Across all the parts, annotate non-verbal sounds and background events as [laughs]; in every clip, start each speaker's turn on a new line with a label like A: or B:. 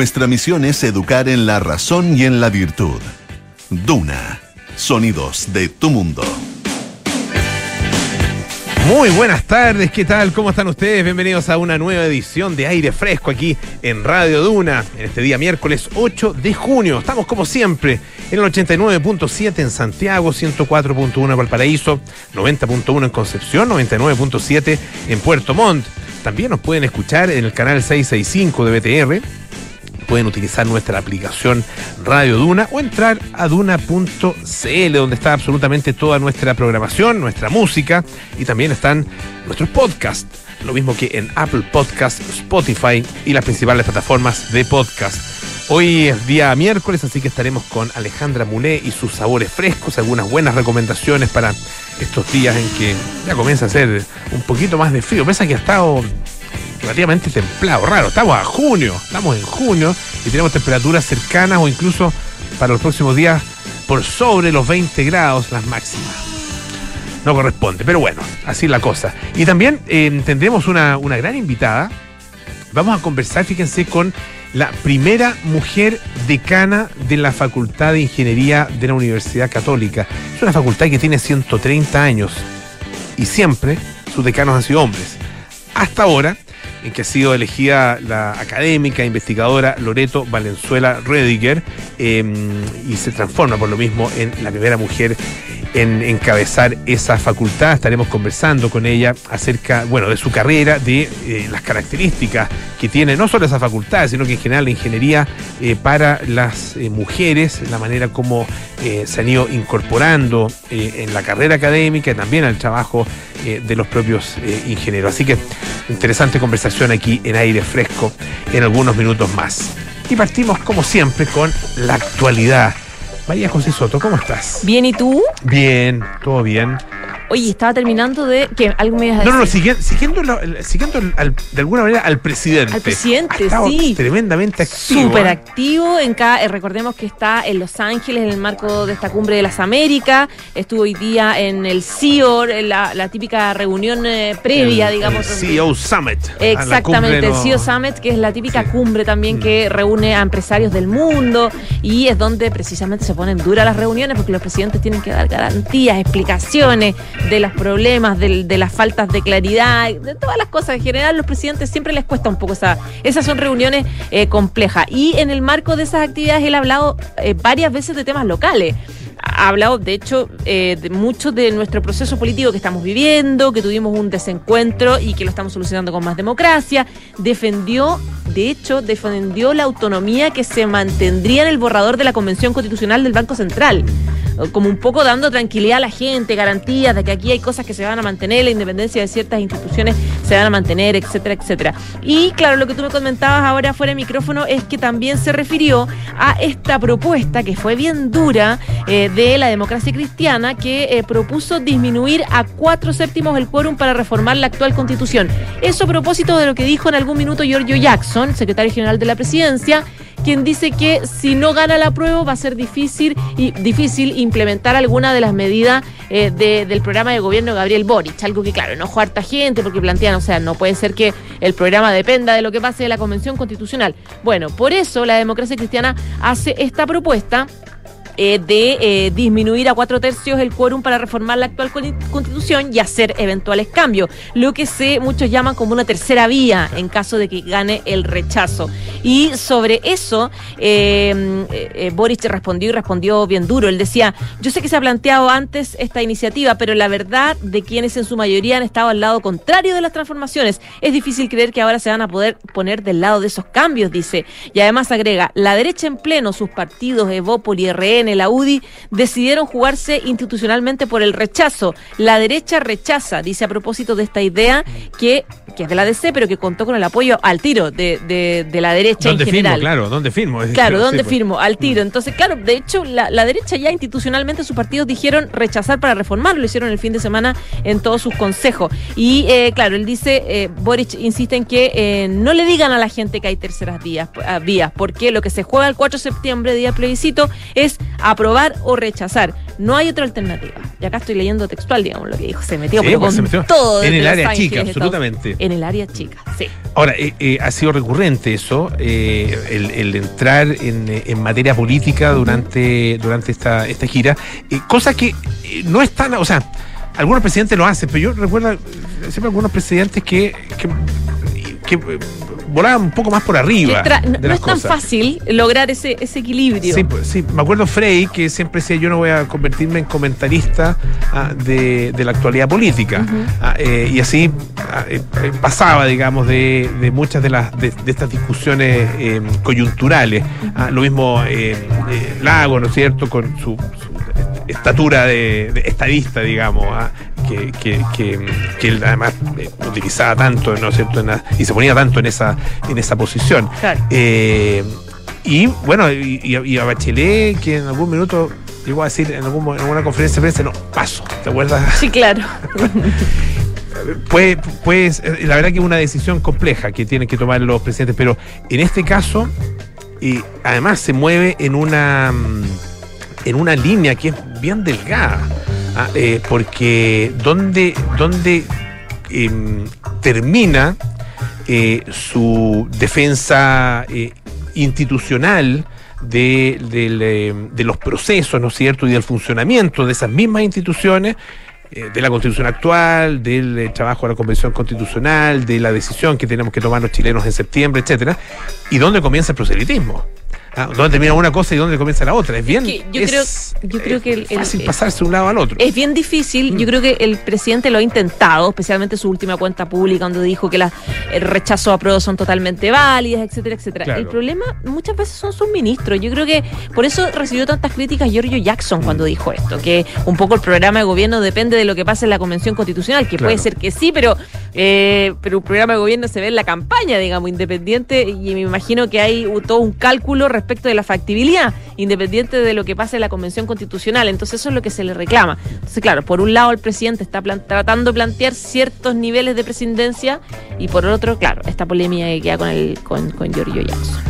A: Nuestra misión es educar en la razón y en la virtud. Duna, sonidos de tu mundo.
B: Muy buenas tardes, ¿qué tal? ¿Cómo están ustedes? Bienvenidos a una nueva edición de Aire Fresco aquí en Radio Duna, en este día miércoles 8 de junio. Estamos como siempre en el 89.7 en Santiago, 104.1 en Valparaíso, 90.1 en Concepción, 99.7 en Puerto Montt. También nos pueden escuchar en el canal 665 de BTR pueden utilizar nuestra aplicación Radio Duna o entrar a duna.cl, donde está absolutamente toda nuestra programación, nuestra música y también están nuestros podcasts. Lo mismo que en Apple Podcast, Spotify y las principales plataformas de podcast. Hoy es día miércoles, así que estaremos con Alejandra Muné y sus sabores frescos, algunas buenas recomendaciones para estos días en que ya comienza a ser un poquito más de frío. Pese que ha estado relativamente templado, raro. Estamos a junio, estamos en junio y tenemos temperaturas cercanas o incluso para los próximos días por sobre los 20 grados las máximas. No corresponde, pero bueno, así es la cosa. Y también eh, tendremos una, una gran invitada. Vamos a conversar, fíjense, con la primera mujer decana de la Facultad de Ingeniería de la Universidad Católica. Es una facultad que tiene 130 años y siempre sus decanos han sido hombres. Hasta ahora, en que ha sido elegida la académica investigadora Loreto Valenzuela Rediger em, y se transforma por lo mismo en la primera mujer en encabezar esa facultad. Estaremos conversando con ella acerca, bueno, de su carrera, de eh, las características que tiene no solo esa facultad, sino que en general la ingeniería eh, para las eh, mujeres, la manera como se han ido incorporando en la carrera académica y también al trabajo de los propios ingenieros. Así que interesante conversación aquí en aire fresco en algunos minutos más. Y partimos como siempre con la actualidad María José Soto, ¿cómo estás?
C: Bien, ¿y tú?
B: Bien, todo bien.
C: Oye, estaba terminando de. ¿Qué? ¿Algo me ibas a
B: decir? No, no, siguiendo, siguiendo, de alguna manera al presidente.
C: Al presidente, sí.
B: Tremendamente activo.
C: Súper ¿eh? activo. En cada, eh, recordemos que está en Los Ángeles en el marco de esta cumbre de las Américas. Estuvo hoy día en el CIOR, en la, típica reunión eh, previa, digamos.
B: El CEO Summit.
C: Exactamente, el CEO Summit, que es la típica cumbre también mm. que reúne a empresarios del mundo y es donde precisamente se ponen duras las reuniones porque los presidentes tienen que dar garantías, explicaciones de los problemas, de, las faltas de claridad, de todas las cosas. En general, los presidentes siempre les cuesta un poco esa. Esas son reuniones eh, complejas. Y en el marco de esas actividades, él ha hablado eh, varias veces de temas locales ha hablado, de hecho, eh, de mucho de nuestro proceso político que estamos viviendo, que tuvimos un desencuentro y que lo estamos solucionando con más democracia. Defendió, de hecho, defendió la autonomía que se mantendría en el borrador de la Convención Constitucional del Banco Central como un poco dando tranquilidad a la gente, garantías de que aquí hay cosas que se van a mantener, la independencia de ciertas instituciones se van a mantener, etcétera, etcétera. Y claro, lo que tú me comentabas ahora fuera de micrófono es que también se refirió a esta propuesta que fue bien dura eh, de la democracia cristiana que eh, propuso disminuir a cuatro séptimos el quórum para reformar la actual constitución. Eso a propósito de lo que dijo en algún minuto Giorgio Jackson, secretario general de la presidencia, quien dice que si no gana la prueba va a ser difícil, y, difícil implementar alguna de las medidas eh, del programa de gobierno de Gabriel Boric. Algo que, claro, enojó a harta gente porque plantean, o sea, no puede ser que el programa dependa de lo que pase de la Convención Constitucional. Bueno, por eso la democracia cristiana hace esta propuesta eh, de eh, disminuir a cuatro tercios el quórum para reformar la actual constitución y hacer eventuales cambios, lo que se muchos llaman como una tercera vía en caso de que gane el rechazo. Y sobre eso, eh, eh Boric respondió y respondió bien duro. Él decía, yo sé que se ha planteado antes esta iniciativa, pero la verdad de quienes en su mayoría han estado al lado contrario de las transformaciones, es difícil creer que ahora se van a poder poner del lado de esos cambios, dice. Y además agrega, la derecha en pleno, sus partidos, Evópoli, RN, la UDI, decidieron jugarse institucionalmente por el rechazo. La derecha rechaza, dice a propósito de esta idea que, que es de la DC, pero que contó con el apoyo al tiro de, de, la derecha en general.
B: Firmo, claro, ¿dónde firmo?
C: Claro, ¿dónde pues. firmo? Al tiro. Mm. Entonces, claro, de hecho, la, derecha ya institucionalmente sus partidos dijeron rechazar para reformar, lo hicieron el fin de semana en todos sus consejos. Y eh, claro, él dice, eh, Boric insiste en que eh, no le digan a la gente que hay terceras vías, vías, porque lo que se juega el 4 de septiembre, día plebiscito, es aprobar o rechazar. No hay otra alternativa. Y acá estoy leyendo textual, digamos, lo que dijo. Se metió,
B: Sí,
C: pero
B: pues,
C: con
B: se metió.
C: todo.
B: En el área
C: Ángeles,
B: chica,
C: Estados-
B: absolutamente.
C: En el área chica, sí.
B: Ahora, eh, eh, ha sido recurrente eso, eh, el, el entrar en, en materia política durante, durante esta, esta gira, cosa que no es tan, o sea, algunos presidentes lo hacen, pero yo recuerdo siempre algunos presidentes que, que, que, eh, volaban un poco más por arriba.
C: no, es tan
B: cosas.
C: fácil lograr ese, ese equilibrio.
B: Sí, pues, sí, me acuerdo Frey que siempre decía yo no voy a convertirme en comentarista ah, de, de la actualidad política. Ah, eh, y así ah, eh, pasaba, digamos, de, de muchas de las de, de estas discusiones eh, coyunturales. Lo mismo eh, Lago, ¿no es cierto?, con su, su estatura de, de estadista, digamos, ah, que, que, que, que él además eh, utilizaba tanto, ¿no es cierto?, en la- y se ponía tanto en esa, en esa posición.
C: Claro.
B: Eh, y bueno, y, y a- y Bachelet, que en algún minuto llegó a decir en, algún, en alguna conferencia de prensa, no, paso, ¿te acuerdas?
C: Sí, claro. [laughs]
B: Pues, pues la verdad que es una decisión compleja que tienen que tomar los presidentes, pero en este caso, eh, además se mueve en una, en una línea que es bien delgada, ah, eh, porque donde, donde em, termina eh, su defensa eh, institucional eh, de los procesos, ¿no es cierto?, y del funcionamiento de esas mismas instituciones, eh, de la constitución actual, del eh, trabajo de la convención constitucional, de la decisión que tenemos que tomar los chilenos en septiembre, etcétera, y dónde comienza el proselitismo. Ah, ¿Dónde termina una cosa y dónde comienza la otra? Es bien.
C: Que yo
B: es,
C: creo- yo creo
B: es
C: que el- el-
B: fácil pasarse de un lado al otro.
C: Es bien difícil.
B: Mm.
C: Yo creo que el presidente lo ha intentado, especialmente su última cuenta pública, donde dijo que las el rechazo a pruebas son totalmente válidas, etcétera, etcétera.
B: Claro.
C: El problema muchas veces son sus ministros. Yo creo que por eso recibió tantas críticas Giorgio Jackson cuando
B: Mm.
C: dijo esto, que un poco el programa de gobierno depende de lo que pase en la Convención Constitucional, que puede ser que sí, pero, eh, pero un programa de gobierno se ve en la campaña, digamos, independiente, y me imagino que hay todo un cálculo respecto de la factibilidad, independiente de lo que pase en la Convención Constitucional. Entonces eso es lo que se le reclama. Entonces, claro, por un lado el presidente está tratando de plantear ciertos niveles de presidencia y por otro, claro, esta polémica que queda con, el, con, con Giorgio Jackson.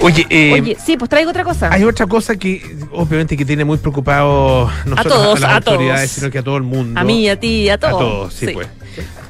B: Oye, eh,
C: Oye, sí, pues traigo otra cosa.
B: Hay otra cosa que obviamente que tiene muy preocupado no
C: A
B: solo
C: todos,
B: a las
C: a
B: autoridades,
C: todos.
B: sino que a todo el mundo.
C: A mí, a ti, a
B: A
C: todos.
B: todos, sí,
C: Sí.
B: pues.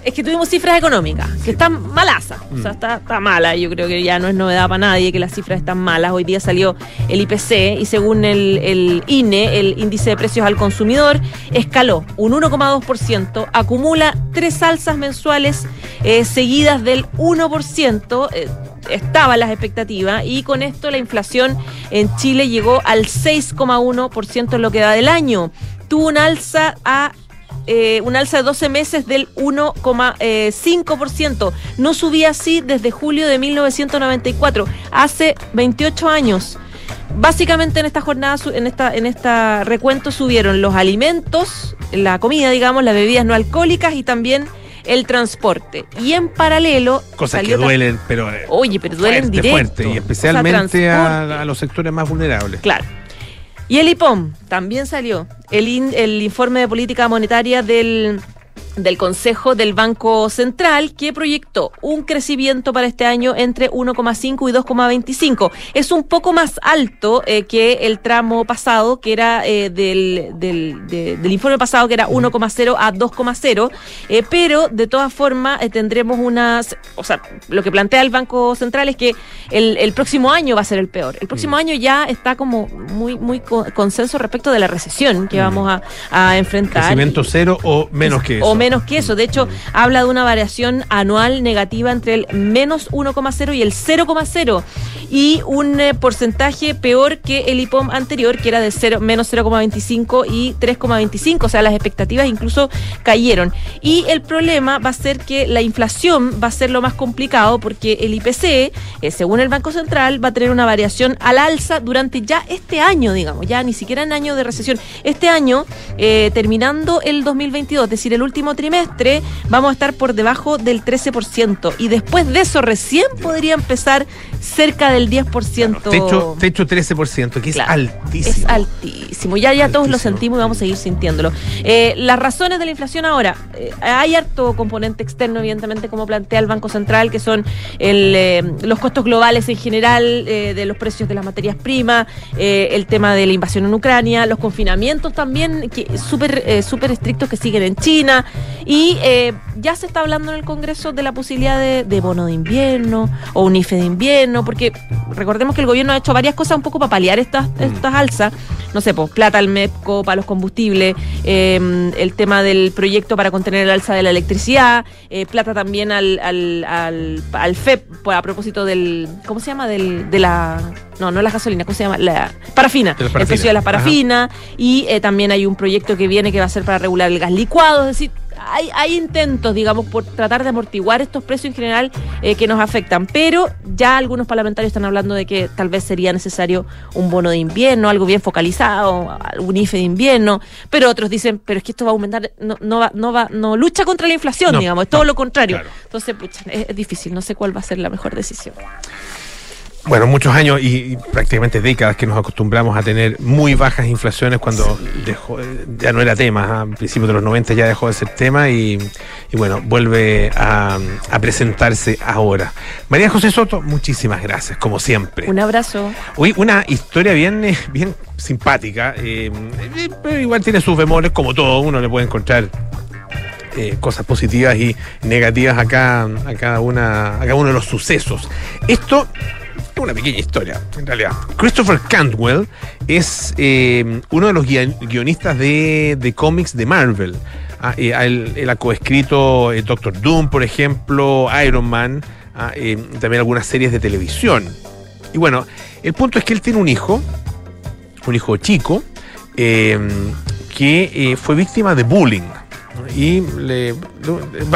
C: Es que tuvimos cifras económicas, que están malasas. O
B: Mm.
C: sea, está, está mala. Yo creo que ya no es novedad para nadie que las cifras están malas. Hoy día salió el IPC y según el, el INE, el índice de precios al consumidor, escaló un 1,2%, acumula tres alzas mensuales eh, seguidas del 1%. eh, estaban las expectativas y con esto la inflación en Chile llegó al 6,1% en lo que da del año. Tuvo un alza a eh, un alza de 12 meses del 1,5%. No subía así desde julio de 1994, hace 28 años. Básicamente en esta jornada, en esta, en esta recuento subieron los alimentos, la comida, digamos, las bebidas no alcohólicas y también el transporte. Y en paralelo.
B: Cosas que duelen, pero eh,
C: Oye, pero duelen
B: fuerte,
C: directo.
B: fuerte, y
C: O sea,
B: especialmente a, a los sectores más vulnerables.
C: Claro. Y el IPOM también salió. El, in- el informe de política monetaria del, del Consejo del Banco Central que proyectó un crecimiento para este año entre 1,5 y 2,25. Es un poco más alto eh, que el tramo pasado, que era eh, del, del, de- del informe pasado, que era 1,0 a 2,0, eh, pero de todas formas eh, tendremos unas, o sea, lo que plantea el Banco Central es que el, el próximo año va a ser el peor. El próximo año ya está como muy, muy co- consenso respecto de la recesión que vamos a, a enfrentar.
B: Crecimiento cero o menos que eso.
C: O menos que eso. De hecho, habla de una variación anual negativa entre el menos 1,0 y el 0,0 y un eh, porcentaje peor que el IPOM anterior, que era de cero- menos 0,25 y 3,25. O sea, las expectativas incluso cayeron. Y el problema va a ser que la inflación va a ser lo más complicado porque el IPC, eh, según el Banco Central, va a tener una variación al alza durante ya este año, digamos, ya ni siquiera en año de recesión. Este año, eh, terminando el 2022, es decir, el último trimestre vamos a estar por debajo del 13% y después de eso recién podría empezar cerca del 10%.
B: Techo, techo 13%, que es
C: Claro,
B: altísimo.
C: Es altísimo. Ya, ya todos lo sentimos y vamos a seguir sintiéndolo. Eh, las razones de la inflación ahora, eh, hay harto componente externo, evidentemente, como plantea el Banco Central, que son el, eh, los costos globales en general de los precios de las materias primas, eh, el tema de la invasión en Ucrania, los confinamientos también que súper eh, súper estrictos que siguen en China y eh, ya se está hablando en el Congreso de la posibilidad de, de bono de invierno o un IFE de invierno, porque recordemos que el gobierno ha hecho varias cosas un poco para paliar estas, estas alzas. No sé, pues plata al MEPCO para los combustibles, eh, el tema del proyecto para contener el alza de la electricidad, eh, plata también al, al, al, al FEP pues, a propósito del. ¿Cómo se llama? Del, de la. No, no la gasolina, ¿cómo se llama? La parafina. El precio de la
B: Ajá.
C: parafina. Y eh, también hay un proyecto que viene que va a ser para regular el gas licuado. Es decir, hay, hay intentos, digamos, por tratar de amortiguar estos precios en general eh, que nos afectan. Pero ya algunos parlamentarios están hablando de que tal vez sería necesario un bono de invierno, algo bien focalizado, algún IFE de invierno. Pero otros dicen, pero es que esto va a aumentar, no, no va, no va, no lucha contra la inflación,
B: No,
C: digamos, es todo
B: no,
C: lo contrario.
B: claro.
C: Entonces, pucha, es, es difícil, no sé cuál va a ser la mejor decisión.
B: Bueno, muchos años y, y prácticamente décadas que nos acostumbramos a tener muy bajas inflaciones cuando dejó, ya no era tema, a principios de los 90 ya dejó de ser tema y, y bueno, vuelve a, a presentarse ahora. María José Soto, muchísimas gracias, como siempre.
C: Un abrazo.
B: Hoy una historia bien, eh, bien simpática, eh, eh, pero igual tiene sus bemoles, como todo, uno le puede encontrar eh, cosas positivas y negativas a cada, a cada una, a cada uno de los sucesos. Esto es una pequeña historia, en realidad. Christopher Cantwell es eh, uno de los guion- guionistas de, de cómics de Marvel. Ah, eh, él, él ha coescrito eh, Doctor Doom, por ejemplo, Iron Man, ah, eh, también algunas series de televisión. Y bueno, el punto es que él tiene un hijo, un hijo chico, que fue víctima de bullying. Y le,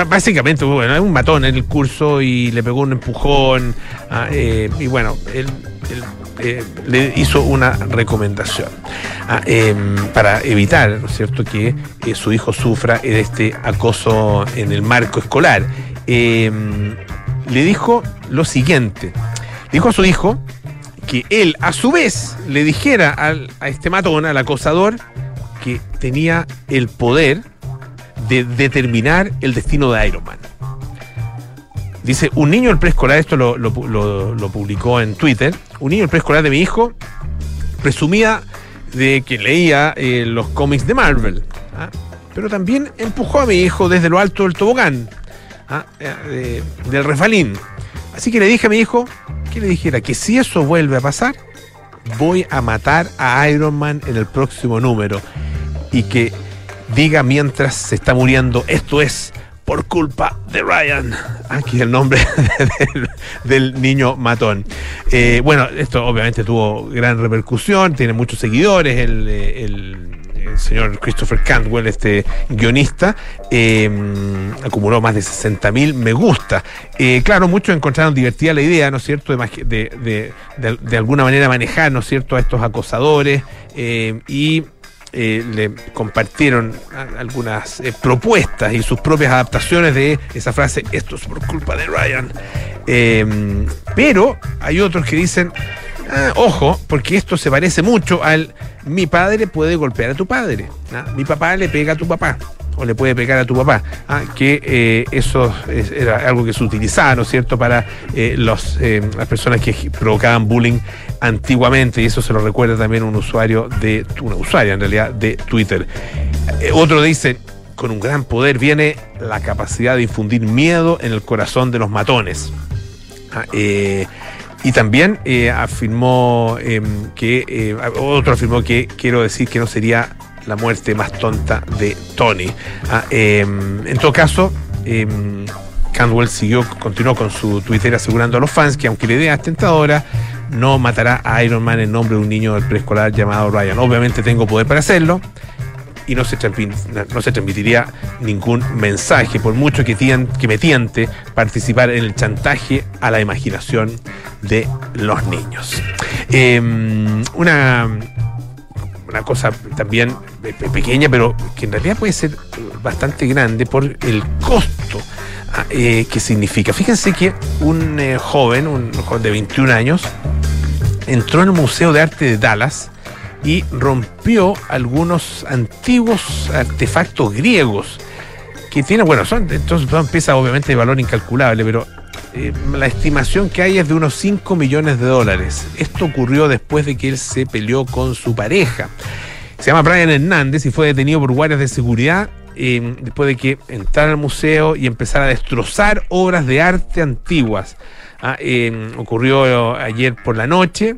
B: básicamente, bueno, es un matón en el curso y le pegó un empujón. ah, eh, y bueno, él, él, eh, le hizo una recomendación ah, em, para evitar, ¿no es cierto?, que eh, su hijo sufra de este acoso en el marco escolar. Em, le dijo lo siguiente: dijo a su hijo que él, a su vez, le dijera al- a este matón, al acosador, que tenía el poder de determinar el destino de Iron Man. Dice, un niño del preescolar, esto lo, lo pu- lo- lo publicó en Twitter, un niño del preescolar de mi hijo presumía de que leía eh, los cómics de Marvel, ¿ah? pero también empujó a mi hijo desde lo alto del tobogán, ¿ah? Eh, de- del refalín. Así que le dije a mi hijo que le dijera que si eso vuelve a pasar, voy a matar a Iron Man en el próximo número y que diga mientras se está muriendo, esto es por culpa de Ryan. Aquí el nombre [laughs] del, niño matón. Eh, bueno, esto obviamente tuvo gran repercusión, tiene muchos seguidores, el, eh, señor Christopher Cantwell, este guionista, eh, acumuló más de 60 mil me gusta. Eh, claro, muchos encontraron divertida la idea, ¿no es cierto?, de, de, de- de- alguna manera manejar, ¿no es cierto?, a estos acosadores eh, y eh, le compartieron algunas eh, propuestas y sus propias adaptaciones de esa frase, esto es por culpa de Ryan. Eh, pero hay otros que dicen, "Ah, ojo, porque esto se parece mucho al mi padre puede golpear a tu padre, mi papá le pega a tu papá. O le puede pegar a tu papá, ¿ah? que eh, eso es- era algo que se utilizaba, ¿no es cierto?, para los, las personas que provocaban bullying antiguamente, y eso se lo recuerda también un usuario de, una usuaria en realidad, de Twitter. Eh, otro dice, con un gran poder viene la capacidad de infundir miedo en el corazón de los matones. Ah, eh, y también eh, afirmó em, que, otro afirmó que quiero decir que no sería la muerte más tonta de Tony. Ah, em, en todo caso, em, Cantwell siguió, continuó con su Twitter asegurando a los fans que aunque la idea es tentadora, no matará a Iron Man en nombre de un niño del preescolar llamado Ryan. Obviamente tengo poder para hacerlo y no se, no se transmitiría ningún mensaje, por mucho que, me tiente participar en el chantaje a la imaginación de los niños. Eh, una, una cosa también pequeña, pero que en realidad puede ser bastante grande por el costo ah, que significa. Fíjense que un joven, un joven de 21 años, entró en el Museo de Arte de Dallas y rompió algunos antiguos artefactos griegos que tienen, bueno, son, entonces son piezas obviamente de valor incalculable, pero eh, la estimación que hay es de unos 5 millones de dólares. Esto ocurrió después de que él se peleó con su pareja. Se llama Brian Hernández y fue detenido por guardias de seguridad eh, después de que entrara al museo y empezara a destrozar obras de arte antiguas. Ah, eh, ocurrió ayer por la noche.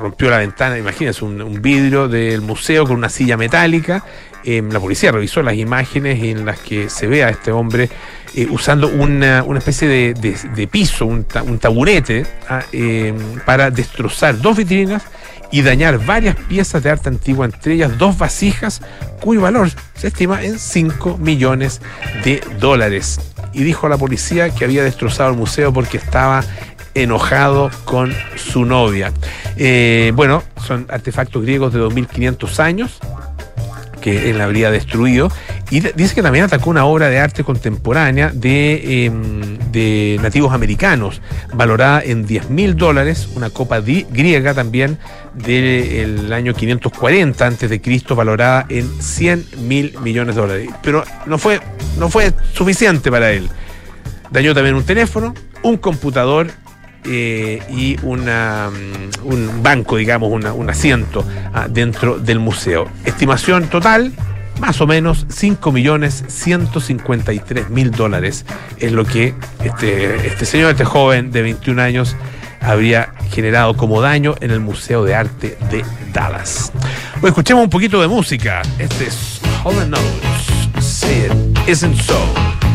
B: rompió la ventana, imagínense, un, vidrio del museo con una silla metálica. la policía revisó las imágenes en las que se ve a este hombre eh, usando una, especie de, piso, un, taburete, ah, eh, para destrozar dos vitrinas y dañar varias piezas de arte antigua, entre ellas dos vasijas cuyo valor se estima en 5 millones de dólares. Y dijo a la policía que había destrozado el museo porque estaba enojado con su novia. Eh, bueno, son artefactos griegos de 2500 años que él habría destruido. Y dice que también atacó una obra de arte contemporánea de, em, de nativos americanos, valorada en 10 mil dólares, una copa griega también del año 540 antes de Cristo, valorada en 100 mil millones de dólares. Pero no fue, no fue suficiente para él. Dañó también un teléfono, un computador eh, y una, mm, un banco, digamos, un asiento ah, dentro del museo. Estimación total, más o menos 5 millones 153 mil dólares es lo que este, este señor, este joven de 21 años, habría generado como daño en el Museo de Arte de Dallas. Bueno, escuchemos un poquito de música. Este es Holland Notes. Say it isn't so.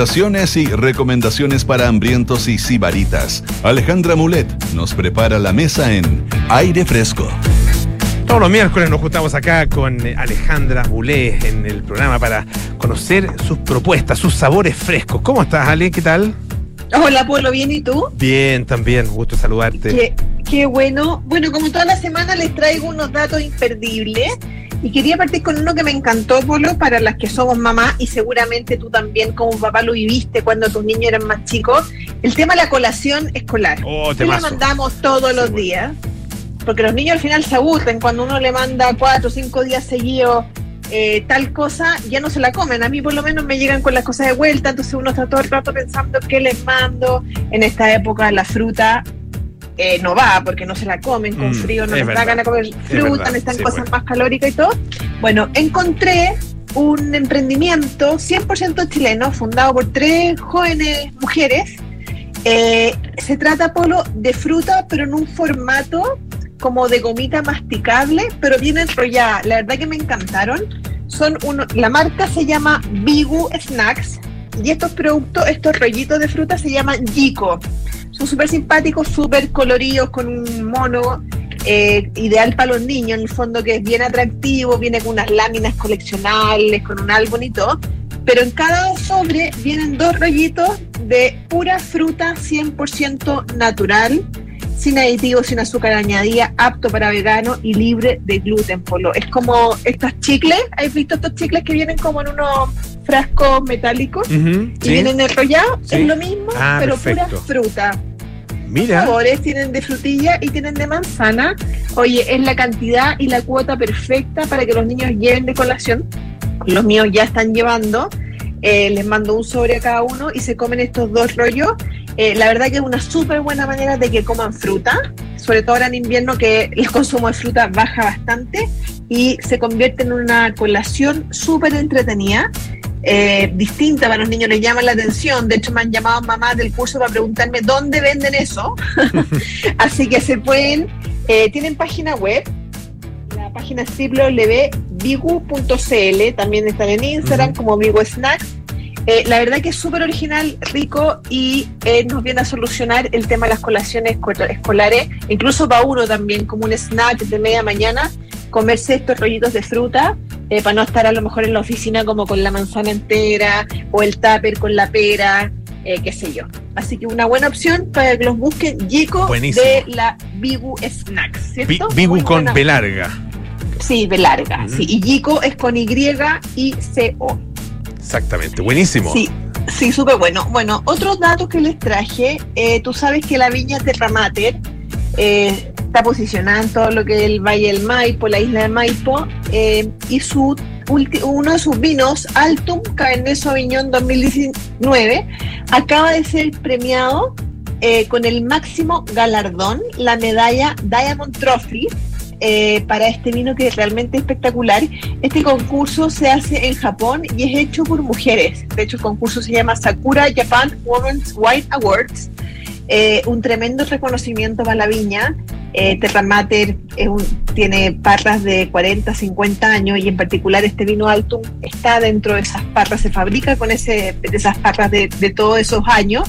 A: Y recomendaciones para hambrientos y sibaritas. Alejandra Mulet nos prepara la mesa en Aire Fresco.
B: Todos los miércoles nos juntamos acá con eh, Alejandra Mulet en el programa para conocer sus propuestas, sus sabores frescos. ¿Cómo estás, Ale? ¿Qué tal?
D: Hola, Polo, ¿bien y tú?
B: Bien, también, gusto saludarte.
D: Qué, qué bueno. Bueno, como toda la semana les traigo unos datos imperdibles y quería partir con uno que me encantó, Polo, para las que somos mamás y seguramente tú también como papá lo viviste cuando tus niños eran más chicos. El tema de la colación escolar.
B: Oh,
D: ¿Qué le
B: temazo.
D: mandamos todos los días? Porque los niños al final se aburren cuando uno le manda cuatro o cinco días seguidos eh, tal cosa, ya no se la comen. A mí por lo menos me llegan con las cosas de vuelta, entonces uno está todo el rato pensando qué les mando. En esta época la fruta eh, no va porque no se la comen con
B: Mm,
D: frío, no
B: es
D: les da ganas de comer fruta, necesitan
B: sí,
D: cosas
B: bueno.
D: más calóricas y todo. Bueno, encontré un emprendimiento 100% chileno fundado por tres jóvenes mujeres. Eh, se trata, Polo, de fruta, pero en un formato como de gomita masticable, pero bien enrollada. La verdad que me encantaron. Son uno, la marca se llama Bigu Snacks y estos productos, estos rollitos de fruta se llaman Jico. Son súper simpáticos, súper coloridos, con un mono eh, ideal para los niños, en el fondo que es bien atractivo, viene con unas láminas coleccionables, con un álbum y todo. Pero en cada sobre vienen dos rollitos de pura fruta 100% natural, sin aditivos, sin azúcar añadida, apto para vegano y libre de gluten, Polo. Es como estos chicles, ¿has visto estos chicles que vienen como en unos frascos metálicos? Y
B: sí.
D: vienen enrollados,
B: Sí.
D: es lo mismo,
B: Ah,
D: pero
B: perfecto.
D: pura fruta.
B: Mira.
D: Sabores tienen de frutilla y tienen de manzana. Oye, es la cantidad y la cuota perfecta para que los niños lleven de colación. Los míos ya están llevando. Eh, les mando un sobre a cada uno y se comen estos dos rollos. Eh, la verdad que es una súper buena manera de que coman fruta, sobre todo ahora en invierno que el consumo de fruta baja bastante y se convierte en una colación súper entretenida. eh, distinta para los niños, les llama la atención. De hecho, me han llamado mamás del curso para preguntarme dónde venden eso. [laughs] Así que se pueden, eh, tienen página web. La página es www.bigu.cl. También están en Instagram como Bigu Snacks. Eh, la verdad que es súper original, rico y eh, nos viene a solucionar el tema de las colaciones esco- escolares, incluso para uno también, como un snack de media mañana, comerse estos rollitos de fruta eh, para no estar a lo mejor en la oficina como con la manzana entera o el tupper con la pera, eh, qué sé yo. Así que una buena opción para que los busquen,
B: Buenísimo.
D: de la Bigu Snacks, ¿cierto? Muy
B: con. B larga.
D: Sí, de larga, sí. Y Yico es con Y y C-O.
B: Exactamente. Buenísimo.
D: Sí, sí, súper bueno. Bueno, otros datos que les traje, eh, tú sabes que la viña Terramater eh, está posicionada en todo lo que es el Valle del Maipo, la isla de Maipo, eh, y su uno de sus vinos, Altum Cabernet Sauvignon 2019, acaba de ser premiado eh, con el máximo galardón, la medalla Diamond Trophy, eh, para este vino que es realmente espectacular. Este concurso se hace en Japón y es hecho por mujeres. De hecho, el concurso se llama Sakura Japan Women's Wine Awards. Eh, un tremendo reconocimiento para la viña. Eh, Terra Mater es un- tiene parras de 40, 50 años y en particular este vino Altum está dentro de esas parras, se fabrica con ese, de esas parras de, de todos esos años.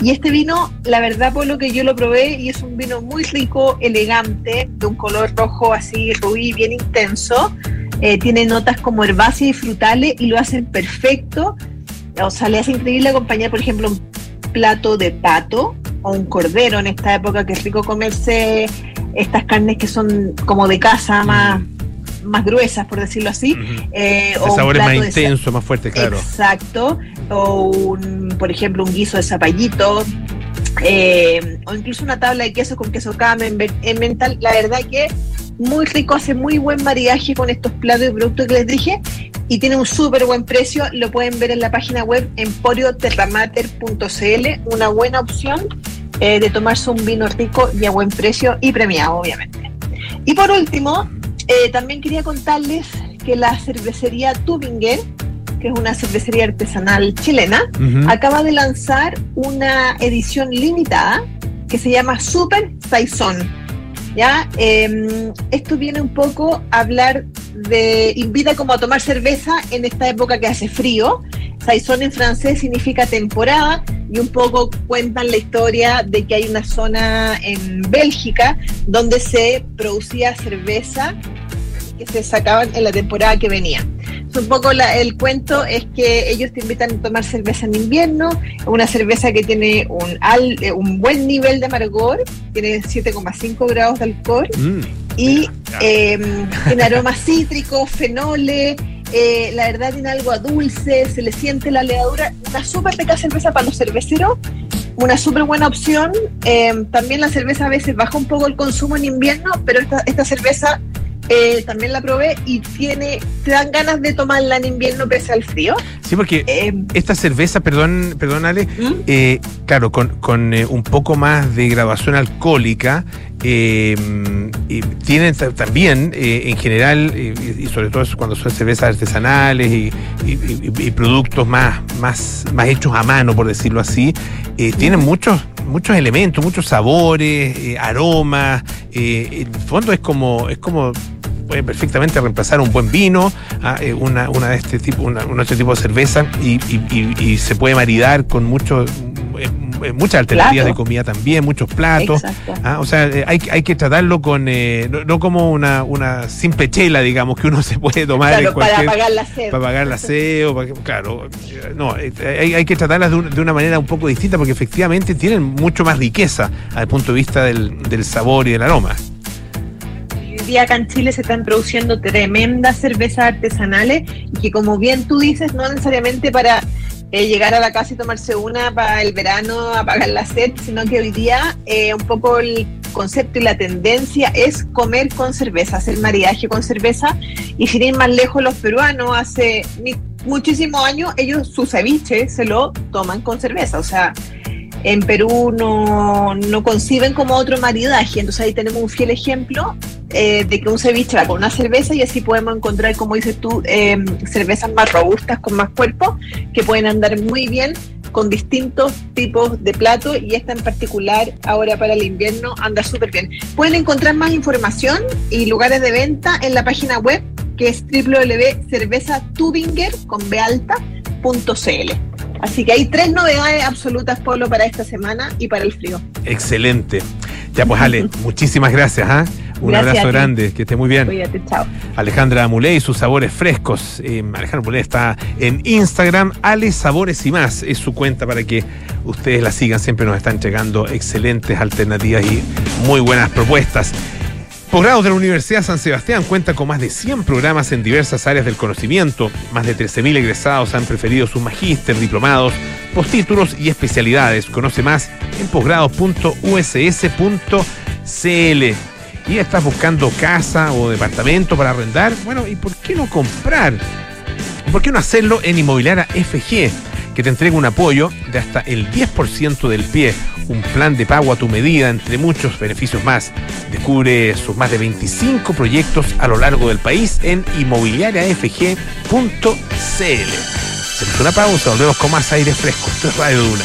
D: Y este vino, la verdad, por lo que yo lo probé, y es un vino muy rico, elegante, de un color rojo así, rubí, bien intenso. Eh, tiene notas como herbáceas y frutales y lo hacen perfecto. O sea, le hace increíble acompañar, por ejemplo, un plato de pato o un cordero en esta época que es rico comerse estas carnes que son como de casa, más, más gruesas, por decirlo así. Eh,
B: El
D: o un
B: sabor es más
D: de
B: intenso, más fuerte, claro.
D: Exacto. O un, por ejemplo, un guiso de zapallito. eh, o incluso una tabla de queso con queso camembert en mental. La verdad que muy rico, hace muy buen maridaje con estos platos y productos que les dije y tiene un súper buen precio. Lo pueden ver en la página web emporioterramater.cl. Una buena opción eh, de tomarse un vino rico y a buen precio y premiado, obviamente. Y por último, eh, también quería contarles que la cervecería Tubinger, que es una cervecería artesanal chilena, acaba de lanzar una edición limitada que se llama Super Saison. ¿Ya? Eh, esto viene un poco a hablar de. invita como a tomar cerveza en esta época que hace frío. Saison en francés significa temporada y un poco cuentan la historia de que hay una zona en Bélgica donde se producía cerveza que se sacaban en la temporada que venía. Un poco el cuento es que ellos te invitan a tomar cerveza en invierno, una cerveza que tiene un, eh, un buen nivel de amargor, tiene 7,5 grados de alcohol mm, y em, tiene aromas cítricos, fenoles, eh, la verdad tiene algo a dulce, se le siente la levadura, una súper rica cerveza para los cerveceros, una súper buena opción. Em, también la cerveza a veces baja un poco el consumo en invierno, pero esta, esta cerveza eh, también la probé y tiene, te dan ganas de tomarla en invierno pese al frío.
B: Sí, porque eh, esta cerveza, perdón, perdón Ale, ¿Mm? eh, claro, con, con un poco más de graduación alcohólica, eh, tienen también, en general, y sobre todo cuando son cervezas artesanales y, productos más, más, más hechos a mano, por decirlo así, tienen muchos muchos elementos, muchos sabores, aromas. en el fondo es como, es como puede perfectamente reemplazar un buen vino, ah, eh, una, una, de este tipo, una, un otro tipo de cerveza y, se puede maridar con muchos eh, eh, muchas alternativas de comida también, muchos platos. Ah, o sea, hay, hay que tratarlo con no, como una, una simple chela, digamos, que uno [laughs] se puede tomar
D: en cualquier, para pagar la sed.
B: Para pagar la [laughs] sed, claro. No, hay, hay que tratarlas de, de, una manera un poco distinta porque efectivamente tienen mucho más riqueza al punto de vista del, del sabor y del aroma
D: día acá en Chile se están produciendo tremendas cervezas artesanales y que como bien tú dices, no necesariamente para eh, llegar a la casa y tomarse una para el verano, apagar la sed, sino que hoy día eh, un poco el concepto y la tendencia es comer con cerveza, hacer maridaje con cerveza. Y sin ir más lejos los peruanos hace muchísimos años ellos su ceviche se lo toman con cerveza, o sea, en Perú no, no conciben como otro maridaje, entonces ahí tenemos un fiel ejemplo eh, de que un ceviche va con una cerveza y así podemos encontrar, como dices tú, em, cervezas más robustas, con más cuerpo, que pueden andar muy bien con distintos tipos de platos y esta en particular ahora para el invierno anda súper bien. Pueden encontrar más información y lugares de venta en la página web que es www.cervezatubinger.cl. Así que hay tres novedades absolutas, Pablo, para esta semana y para el frío.
B: Excelente. Ya pues, Ale, [laughs] muchísimas gracias. ¿ah? Un abrazo grande, que esté muy bien.
D: Cuídate, chao.
B: Alejandra Muley y sus sabores frescos. Eh, Alejandra Muley está en Instagram, Ale Sabores y más. Es su cuenta para que ustedes la sigan. Siempre nos están llegando excelentes alternativas y muy buenas propuestas. Posgrados de la Universidad San Sebastián cuenta con más de 100 programas en diversas áreas del conocimiento. Más de 13.000 egresados han preferido sus magíster, diplomados, postítulos y especialidades. Conoce más en posgrados.uss.cl. ¿Y estás buscando casa o departamento para arrendar? Bueno, ¿y por qué no comprar? ¿Por qué no hacerlo en Inmobiliaria FG? Que te entrega un apoyo de hasta el 10% del pie, un plan de pago a tu medida, entre muchos beneficios más. Descubre sus más de 25 proyectos a lo largo del país en inmobiliariafg.cl. Hacemos una pausa, volvemos con más aire fresco. Esto es Radio Duna.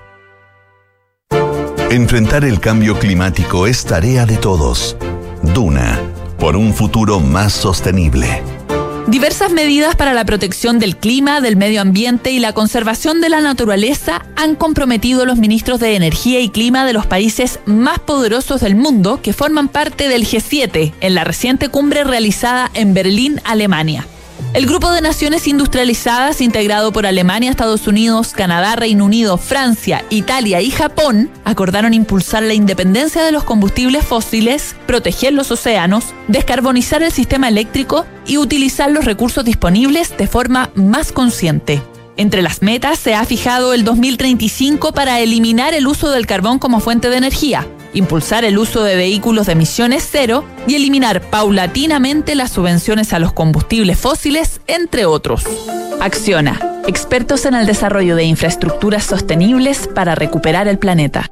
A: Enfrentar el cambio climático es tarea de todos. Duna, por un futuro más sostenible.
E: Diversas medidas para la protección del clima, del medio ambiente y la conservación de la naturaleza han comprometido los ministros de Energía y Clima de los países más poderosos del mundo que forman parte del G7 en la reciente cumbre realizada en Berlín, Alemania. El grupo de naciones industrializadas, integrado por Alemania, Estados Unidos, Canadá, Reino Unido, Francia, Italia y Japón, acordaron impulsar la independencia de los combustibles fósiles, proteger los océanos, descarbonizar el sistema eléctrico y utilizar los recursos disponibles de forma más consciente. Entre las metas se ha fijado el 2035 para eliminar el uso del carbón como fuente de energía, impulsar el uso de vehículos de emisiones cero y eliminar paulatinamente las subvenciones a los combustibles fósiles, entre otros. Acciona, expertos en el desarrollo de infraestructuras sostenibles para recuperar el planeta.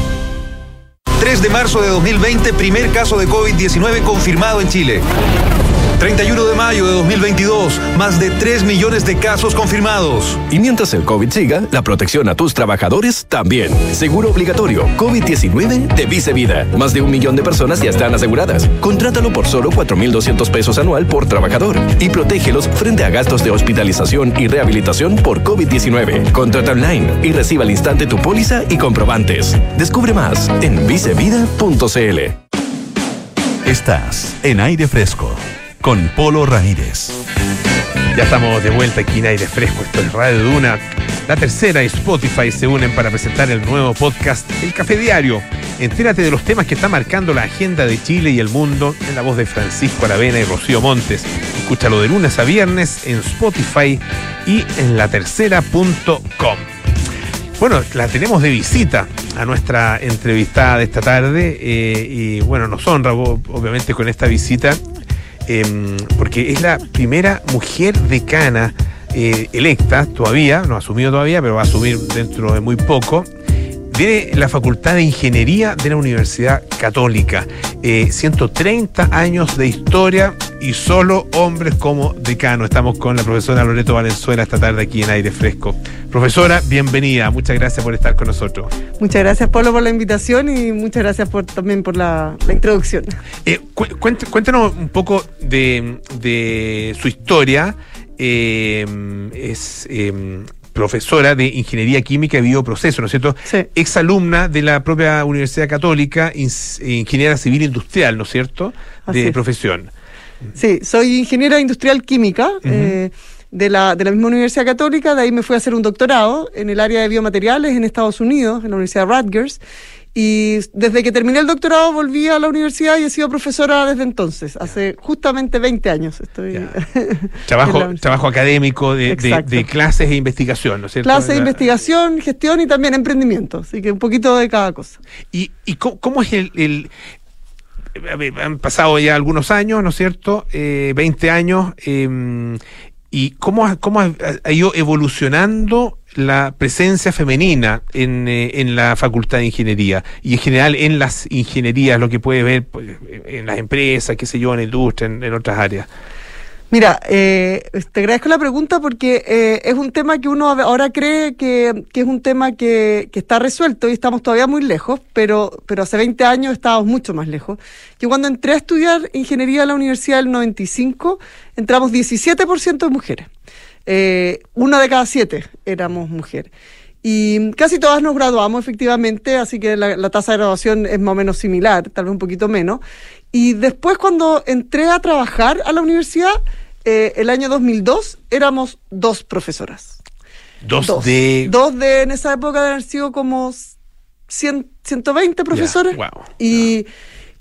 F: 3 de marzo de 2020, primer caso de COVID-19 confirmado en Chile. 31 de mayo de 2022, más de 3 millones de casos confirmados.
G: Y mientras el COVID siga, la protección a tus trabajadores también. Seguro obligatorio COVID-19 de Vice Vida. Más de un millón de personas ya están aseguradas. Contrátalo por solo 4.200 pesos anual por trabajador y protégelos frente a gastos de hospitalización y rehabilitación por COVID-19. Contrata online y reciba al instante tu póliza y comprobantes. Descubre más en vicevida.cl.
A: Estás en aire fresco con Polo Ramírez.
B: Ya estamos de vuelta aquí en aire fresco. Esto es Radio Duna. La tercera y Spotify se unen para presentar el nuevo podcast El Café Diario. Entérate de los temas que está marcando la agenda de Chile y el mundo en la voz de Francisco Aravena y Rocío Montes. Escúchalo de lunes a viernes en Spotify y en latercera.com. Bueno, la tenemos de visita a nuestra entrevistada de esta tarde eh, y bueno, nos honra obviamente con esta visita eh, porque es la primera mujer decana eh, electa todavía, no ha asumido todavía, pero va a asumir dentro de muy poco, de la Facultad de Ingeniería de la Universidad Católica. Eh, 130 años de historia y solo hombres como decano. Estamos con la profesora Loreto Valenzuela esta tarde aquí en Aire Fresco. Profesora, bienvenida. Muchas gracias por estar con nosotros.
H: Muchas gracias, Pablo, por la invitación y muchas gracias por, también por la, la introducción.
B: Eh, cuéntanos un poco de, de su historia. Eh, es eh, profesora de Ingeniería Química y Bioproceso, ¿no es cierto?
H: Sí.
B: Exalumna de la propia Universidad Católica, ingeniera civil industrial, ¿no es cierto? De profesión.
H: Sí, soy ingeniera industrial química. Uh -huh. eh, de la, de la misma Universidad Católica, de ahí me fui a hacer un doctorado en el área de biomateriales en Estados Unidos, en la Universidad Rutgers, y desde que terminé el doctorado volví a la universidad y he sido profesora desde entonces, hace justamente 20 años. Estoy [laughs]
B: trabajo, trabajo académico de, de, de, clases e investigación, ¿no es cierto?
H: Clases de investigación, gestión y también emprendimiento, así que un poquito de cada cosa.
B: ¿Y, y cómo, cómo, es el, el han pasado ya algunos años, ¿no es cierto? Eh, 20 años. Eh, ¿Y cómo, cómo ha, ha, ido evolucionando la presencia femenina en, eh, en, la Facultad de Ingeniería y en general en las ingenierías, lo que puede ver pues, en las empresas, qué sé yo, en la industria, en, otras áreas?
H: Mira, eh, te agradezco la pregunta porque eh, es un tema que uno ahora cree que, que es un tema que, que, está resuelto y estamos todavía muy lejos, pero, pero hace 20 años estábamos mucho más lejos. Yo cuando entré a estudiar ingeniería en la Universidad del 95, entramos 17% de mujeres. Eh, una de cada siete éramos mujeres. Y casi todas nos graduamos efectivamente, así que la, la, tasa de graduación es más o menos similar, tal vez un poquito menos. Y después cuando entré a trabajar a la universidad, eh, el año 2002, éramos dos profesoras.
B: ¿Dos, dos de...?
H: Dos de, en esa época, de haber sido como 100, 120 profesores.
B: Yeah, wow.
H: Y,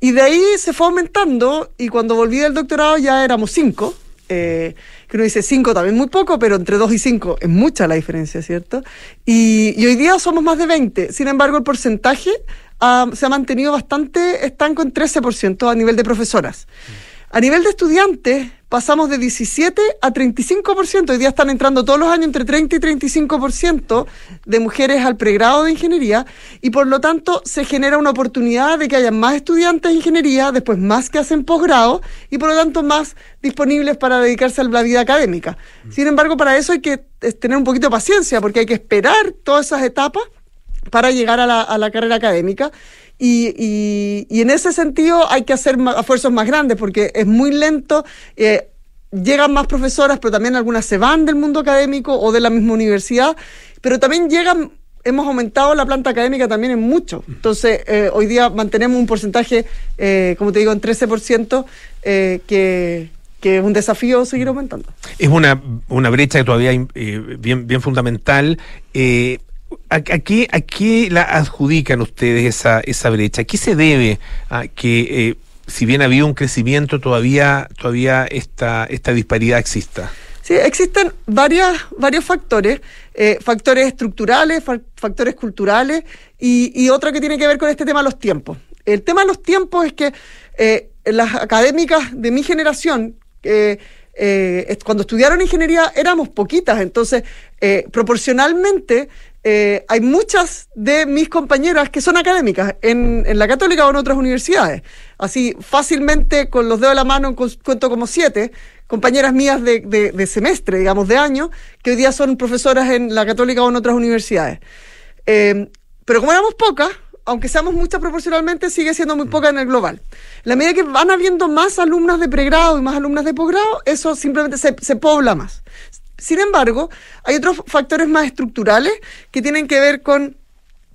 H: y de ahí se fue aumentando y cuando volví del doctorado ya éramos cinco. Eh, que uno dice cinco también muy poco, pero entre dos y cinco es mucha la diferencia, ¿cierto? Y, y hoy día somos más de 20. Sin embargo, el porcentaje uh, se ha mantenido bastante estanco en 13% a nivel de profesoras. A nivel de estudiantes, pasamos de 17 a 35%. Hoy día están entrando todos los años entre 30 y 35% de mujeres al pregrado de ingeniería y por lo tanto se genera una oportunidad de que haya más estudiantes de ingeniería, después más que hacen posgrado y por lo tanto más disponibles para dedicarse a la vida académica. Sin embargo, para eso hay que tener un poquito de paciencia porque hay que esperar todas esas etapas para llegar a la, a la carrera académica. Y, y, y, en ese sentido hay que hacer esfuerzos más grandes porque es muy lento. Eh, llegan más profesoras, pero también algunas se van del mundo académico o de la misma universidad, pero también llegan, hemos aumentado la planta académica también en mucho. Entonces, eh, hoy día mantenemos un porcentaje, eh, como te digo, en 13%, eh, que, que es un desafío seguir aumentando.
B: Es una, una brecha que todavía bien, bien fundamental. ¿A, qué, ¿A qué la adjudican ustedes esa, esa brecha? ¿A qué se debe a que, eh, si bien ha habido un crecimiento, todavía, todavía esta, esta disparidad exista?
H: Sí, existen varias, varios factores, eh, factores estructurales, fa- factores culturales y, y otra que tiene que ver con este tema de los tiempos. El tema de los tiempos es que eh, las académicas de mi generación, eh, cuando estudiaron ingeniería éramos poquitas, entonces eh, proporcionalmente eh, hay muchas de mis compañeras que son académicas en, la católica o en otras universidades. Así fácilmente con los dedos de la mano cuen- cuento como siete compañeras mías de, de- semestre, digamos, de año, que hoy día son profesoras en la católica o en otras universidades. Pero como éramos pocas, aunque seamos muchas proporcionalmente, sigue siendo muy poca en el global. La medida que van habiendo más alumnas de pregrado y más alumnas de posgrado, eso simplemente se, se pobla más. Sin embargo, hay otros factores más estructurales que tienen que ver con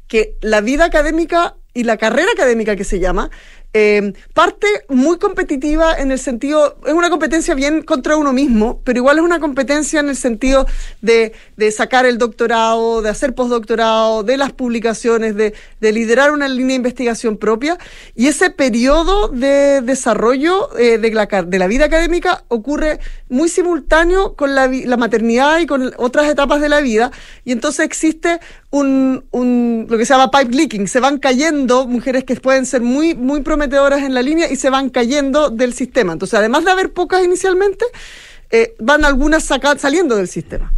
H: que la vida académica y la carrera académica que se llama eh, parte muy competitiva en el sentido, es una competencia bien contra uno mismo, pero igual es una competencia en el sentido de, de sacar el doctorado, de hacer postdoctorado, de las publicaciones, de, de liderar una línea de investigación propia. Y ese periodo de desarrollo eh, de, la, de la vida académica ocurre muy simultáneo con la, la maternidad y con otras etapas de la vida. Y entonces existe un, un, lo que se llama pipe leaking. Se van cayendo mujeres que pueden ser muy, muy prometedoras en la línea y se van cayendo del sistema. Entonces, además de haber pocas inicialmente, eh, van algunas saca- saliendo del sistema.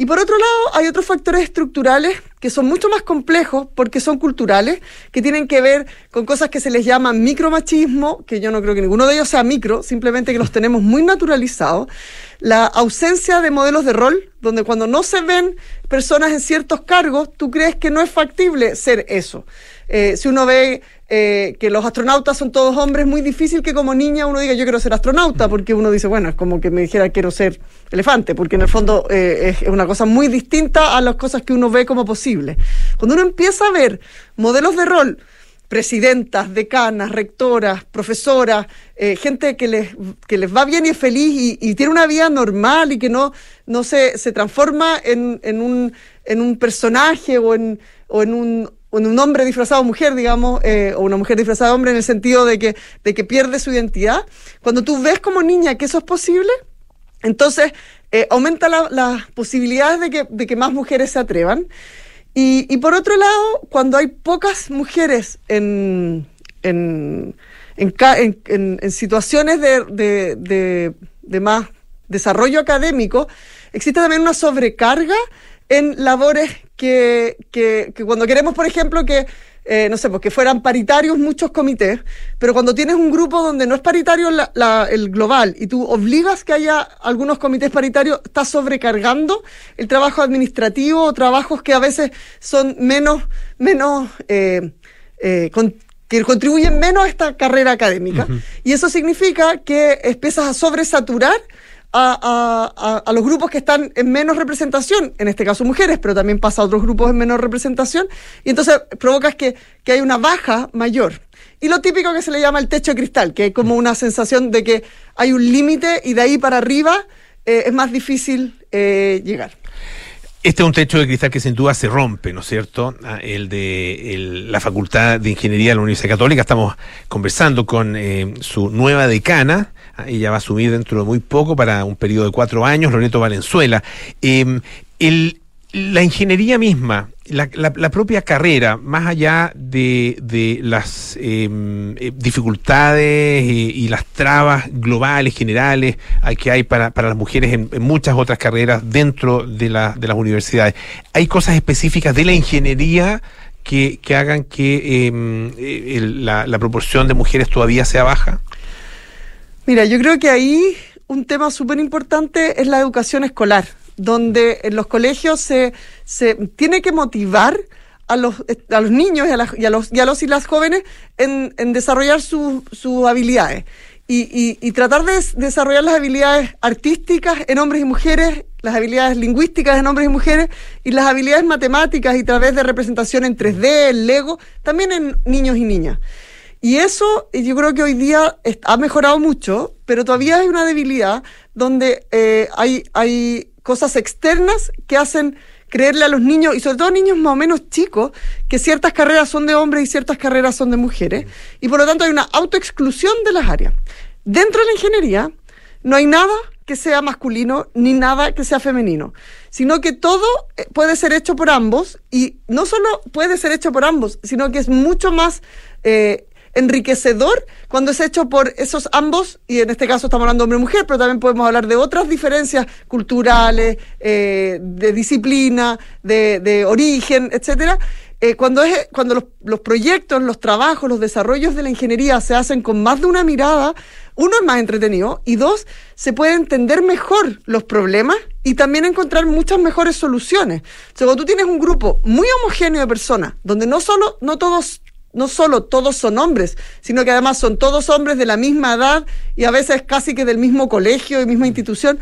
H: Y por otro lado, hay otros factores estructurales que son mucho más complejos porque son culturales, que tienen que ver con cosas que se les llama micromachismo, que yo no creo que ninguno de ellos sea micro, simplemente que los tenemos muy naturalizados. La ausencia de modelos de rol, donde cuando no se ven personas en ciertos cargos, tú crees que no es factible ser eso. Eh, si uno ve eh, que los astronautas son todos hombres, es muy difícil que como niña uno diga yo quiero ser astronauta, porque uno dice, bueno, es como que me dijera quiero ser elefante, porque en el fondo eh, es, una cosa muy distinta a las cosas que uno ve como posible. Cuando uno empieza a ver modelos de rol, presidentas, decanas, rectoras, profesoras, eh, gente que les, que les va bien y es feliz y, y tiene una vida normal y que no, no se, se transforma en, en, un, en un personaje o en, o en un un hombre disfrazado mujer, digamos, eh, o una mujer disfrazada hombre en el sentido de que, de que pierde su identidad. Cuando tú ves como niña que eso es posible, entonces eh, aumenta la- las posibilidades de que, de que más mujeres se atrevan. Y, por otro lado, cuando hay pocas mujeres en, en, en, situaciones de- de- de más desarrollo académico, existe también una sobrecarga en labores que, que- que cuando queremos, por ejemplo, que, eh, no sé, pues que fueran paritarios muchos comités, pero cuando tienes un grupo donde no es paritario la- la- el global y tú obligas que haya algunos comités paritarios, estás sobrecargando el trabajo administrativo o trabajos que a veces son menos, menos, eh, eh, con- que contribuyen menos a esta carrera académica. Y eso significa que empiezas a sobresaturar a, a- a- los grupos que están en menos representación, en este caso mujeres, pero también pasa a otros grupos en menor representación, y entonces provocas que, que hay una baja mayor. Y lo típico que se le llama el techo de cristal, que hay como una sensación de que hay un límite y de ahí para arriba eh, es más difícil eh, llegar.
B: Este es un techo de cristal que sin duda se rompe, ¿no es cierto? Ah, El de el- la Facultad de Ingeniería de la Universidad Católica. Estamos conversando con eh, su nueva decana. Ella va a asumir dentro de muy poco para un periodo de cuatro años, Loreto Valenzuela. El- la ingeniería misma, la, propia carrera, más allá de, de las eh, eh, dificultades eh, y las trabas globales, generales, que hay para, las mujeres en, muchas otras carreras dentro de, la- de las universidades, ¿hay cosas específicas de la ingeniería que, hagan que eh, eh, la proporción de mujeres todavía sea baja?
H: Mira, yo creo que ahí un tema súper importante es la educación escolar, donde en los colegios se, se tiene que motivar a los, a los niños y a, y a los, y a los y las jóvenes en, en desarrollar su- sus habilidades. Y, y- y tratar de des- desarrollar las habilidades artísticas en hombres y mujeres, las habilidades lingüísticas en hombres y mujeres, y las habilidades matemáticas y a través de representación en 3D, el Lego, también en niños y niñas. Y eso yo creo que hoy día ha mejorado mucho, pero todavía hay una debilidad donde eh, hay, hay cosas externas que hacen creerle a los niños, y sobre todo niños más o menos chicos, que ciertas carreras son de hombres y ciertas carreras son de mujeres, y por lo tanto hay una autoexclusión de las áreas. Dentro de la ingeniería no hay nada que sea masculino ni nada que sea femenino, sino que todo eh, puede ser hecho por ambos y no solo puede ser hecho por ambos, sino que es mucho más eh, enriquecedor cuando es hecho por esos ambos, y en este caso estamos hablando de hombre y mujer, pero también podemos hablar de otras diferencias culturales, eh, de disciplina, de, origen, etcétera. Eh, cuando es, cuando los, proyectos, los trabajos, los desarrollos de la ingeniería se hacen con más de una mirada, uno es más entretenido y dos, se puede entender mejor los problemas y también encontrar muchas mejores soluciones. O cuando tú tienes un grupo muy homogéneo de personas, donde no solo, no todos no solo todos son hombres, sino que además son todos hombres de la misma edad y a veces casi que del mismo colegio y misma institución,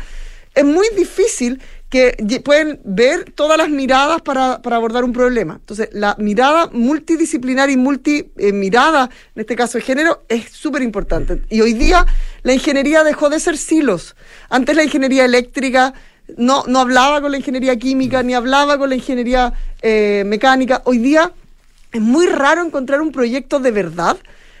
H: es muy difícil que pueden ver todas las miradas para, para abordar un problema. Entonces, la mirada multidisciplinar y multi eh, en este caso de género, es súper importante. Y hoy día la ingeniería dejó de ser silos. Antes la ingeniería eléctrica no, no hablaba con la ingeniería química, ni hablaba con la ingeniería eh, mecánica. Hoy día es muy raro encontrar un proyecto de verdad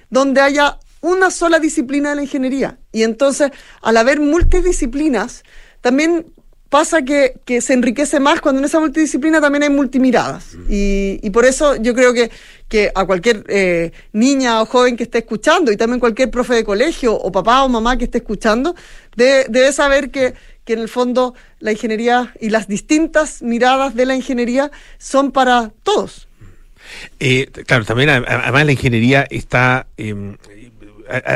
H: donde haya una sola disciplina de la ingeniería. Y entonces, al haber multidisciplinas, también pasa que, que se enriquece más cuando en esa multidisciplina también hay multimiradas. Y, y por eso yo creo que, que a cualquier eh, niña o joven que esté escuchando, y también cualquier profe de colegio o papá o mamá que esté escuchando, de- debe saber que, que en el fondo la ingeniería y las distintas miradas de la ingeniería son para todos.
B: Eh, claro, también además la ingeniería está eh,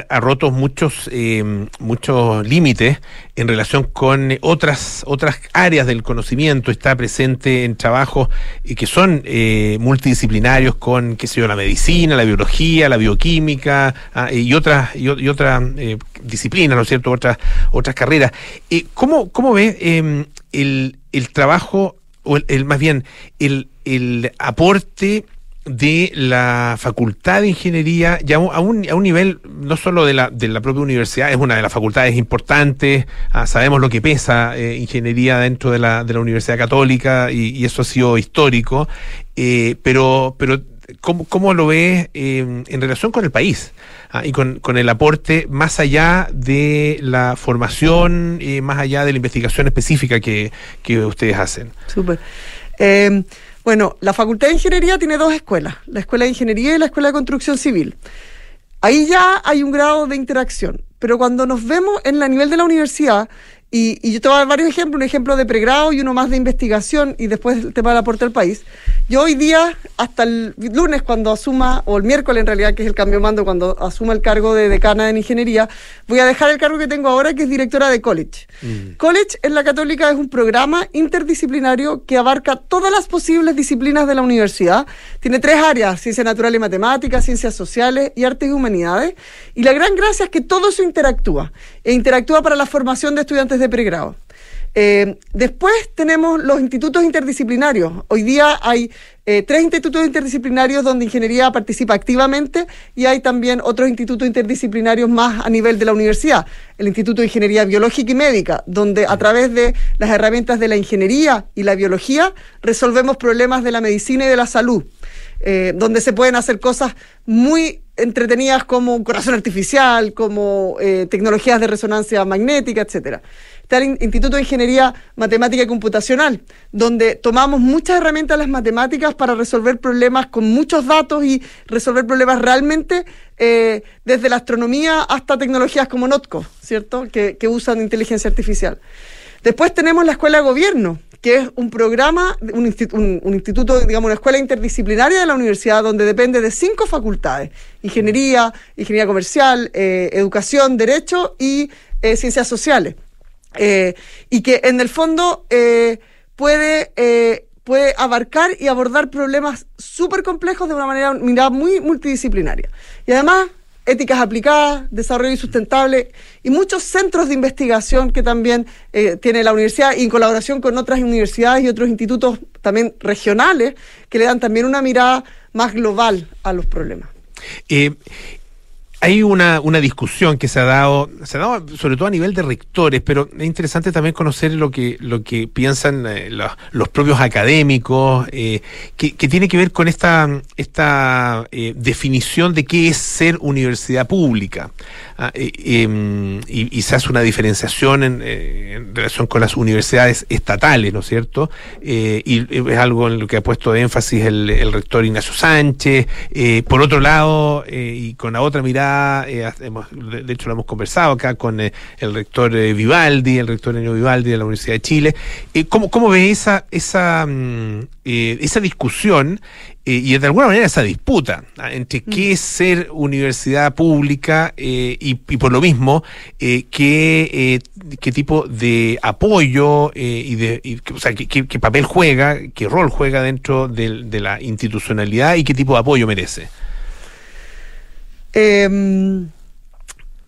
B: ha, roto muchos eh, muchos límites en relación con otras otras áreas del conocimiento. Está presente en trabajos eh, que son eh, multidisciplinarios con qué sé yo la medicina, la biología, la bioquímica ah, y otras y, y eh, disciplinas, ¿no es cierto? Otras otras carreras. ¿Cómo cómo ve eh, el el trabajo o el, el- más bien el, el aporte de la Facultad de Ingeniería ya a un, a un, nivel no solo de la, de la propia universidad, es una de las facultades importantes, ah, sabemos lo que pesa eh, ingeniería dentro de la, de la Universidad Católica y, eso ha sido histórico, eh, pero, pero ¿cómo, cómo lo ves eh, en relación con el país ah, y con, con el aporte más allá de la formación, eh, más allá de la investigación específica que, que ustedes hacen?
H: Súper. Bueno, la Facultad de Ingeniería tiene dos escuelas, la Escuela de Ingeniería y la Escuela de Construcción Civil. Ahí ya hay un grado de interacción, pero cuando nos vemos en la nivel de la universidad, y, y yo te voy a dar varios ejemplos, un ejemplo de pregrado y uno más de investigación, y después el tema del aporte al país. Yo hoy día, hasta el lunes, cuando asuma, o el miércoles en realidad, que es el cambio de mando, cuando asuma el cargo de decana en ingeniería, voy a dejar el cargo que tengo ahora, que es directora de college. College en la Católica es un programa interdisciplinario que abarca todas las posibles disciplinas de la universidad. Tiene tres áreas, ciencia natural y matemáticas, ciencias sociales y artes y humanidades. Y la gran gracia es que todo eso interactúa. E interactúa para la formación de estudiantes de pregrado. Eh, después tenemos los institutos interdisciplinarios. Hoy día hay eh, tres institutos interdisciplinarios donde ingeniería participa activamente y hay también otros institutos interdisciplinarios más a nivel de la universidad. El Instituto de Ingeniería Biológica y Médica, donde a través de las herramientas de la ingeniería y la biología resolvemos problemas de la medicina y de la salud. Eh, donde se pueden hacer cosas muy entretenidas como un corazón artificial, como eh, tecnologías de resonancia magnética, etcétera. Está el In- Instituto de Ingeniería Matemática y Computacional, donde tomamos muchas herramientas de las matemáticas para resolver problemas con muchos datos y resolver problemas realmente eh, desde la astronomía hasta tecnologías como NOTCO, ¿cierto? Que, que usan inteligencia artificial. Después tenemos la Escuela de Gobierno, que es un programa, un, institu- un- un instituto, digamos, una escuela interdisciplinaria de la universidad donde depende de cinco facultades, ingeniería, ingeniería comercial, eh, educación, derecho y eh, ciencias sociales. Eh, y que en el fondo puede, puede abarcar y abordar problemas súper complejos de una manera mirada muy multidisciplinaria. Y además, éticas aplicadas, desarrollo sustentable y muchos centros de investigación que también eh, tiene la universidad y en colaboración con otras universidades y otros institutos también regionales que le dan también una mirada más global a los problemas.
B: Eh, hay una, una discusión que se ha dado, se ha dado sobre todo a nivel de rectores, pero es interesante también conocer lo que, lo que piensan eh, los, propios académicos, eh, que, tiene que ver con esta, esta eh, definición de qué es ser universidad pública. Ah, eh, em, y, y se hace una diferenciación en, relación con las universidades estatales, ¿no es cierto? Y es algo en lo que ha puesto énfasis el, el rector Ignacio Sánchez. Por otro lado, y con la otra mirada, eh, hemos- de de hecho lo hemos conversado acá con eh, el rector eh, Vivaldi, el rector Enio Vivaldi de la Universidad de Chile. ¿cómo, ¿Cómo ve esa, esa, mm, eh, esa discusión y de alguna manera esa disputa ¿ah? entre qué es ser universidad pública eh, y, y por lo mismo eh, qué, eh, qué tipo de apoyo y de y, o sea, qué, qué- papel juega, qué rol juega dentro del- de la institucionalidad y qué tipo de apoyo merece?
H: Eh,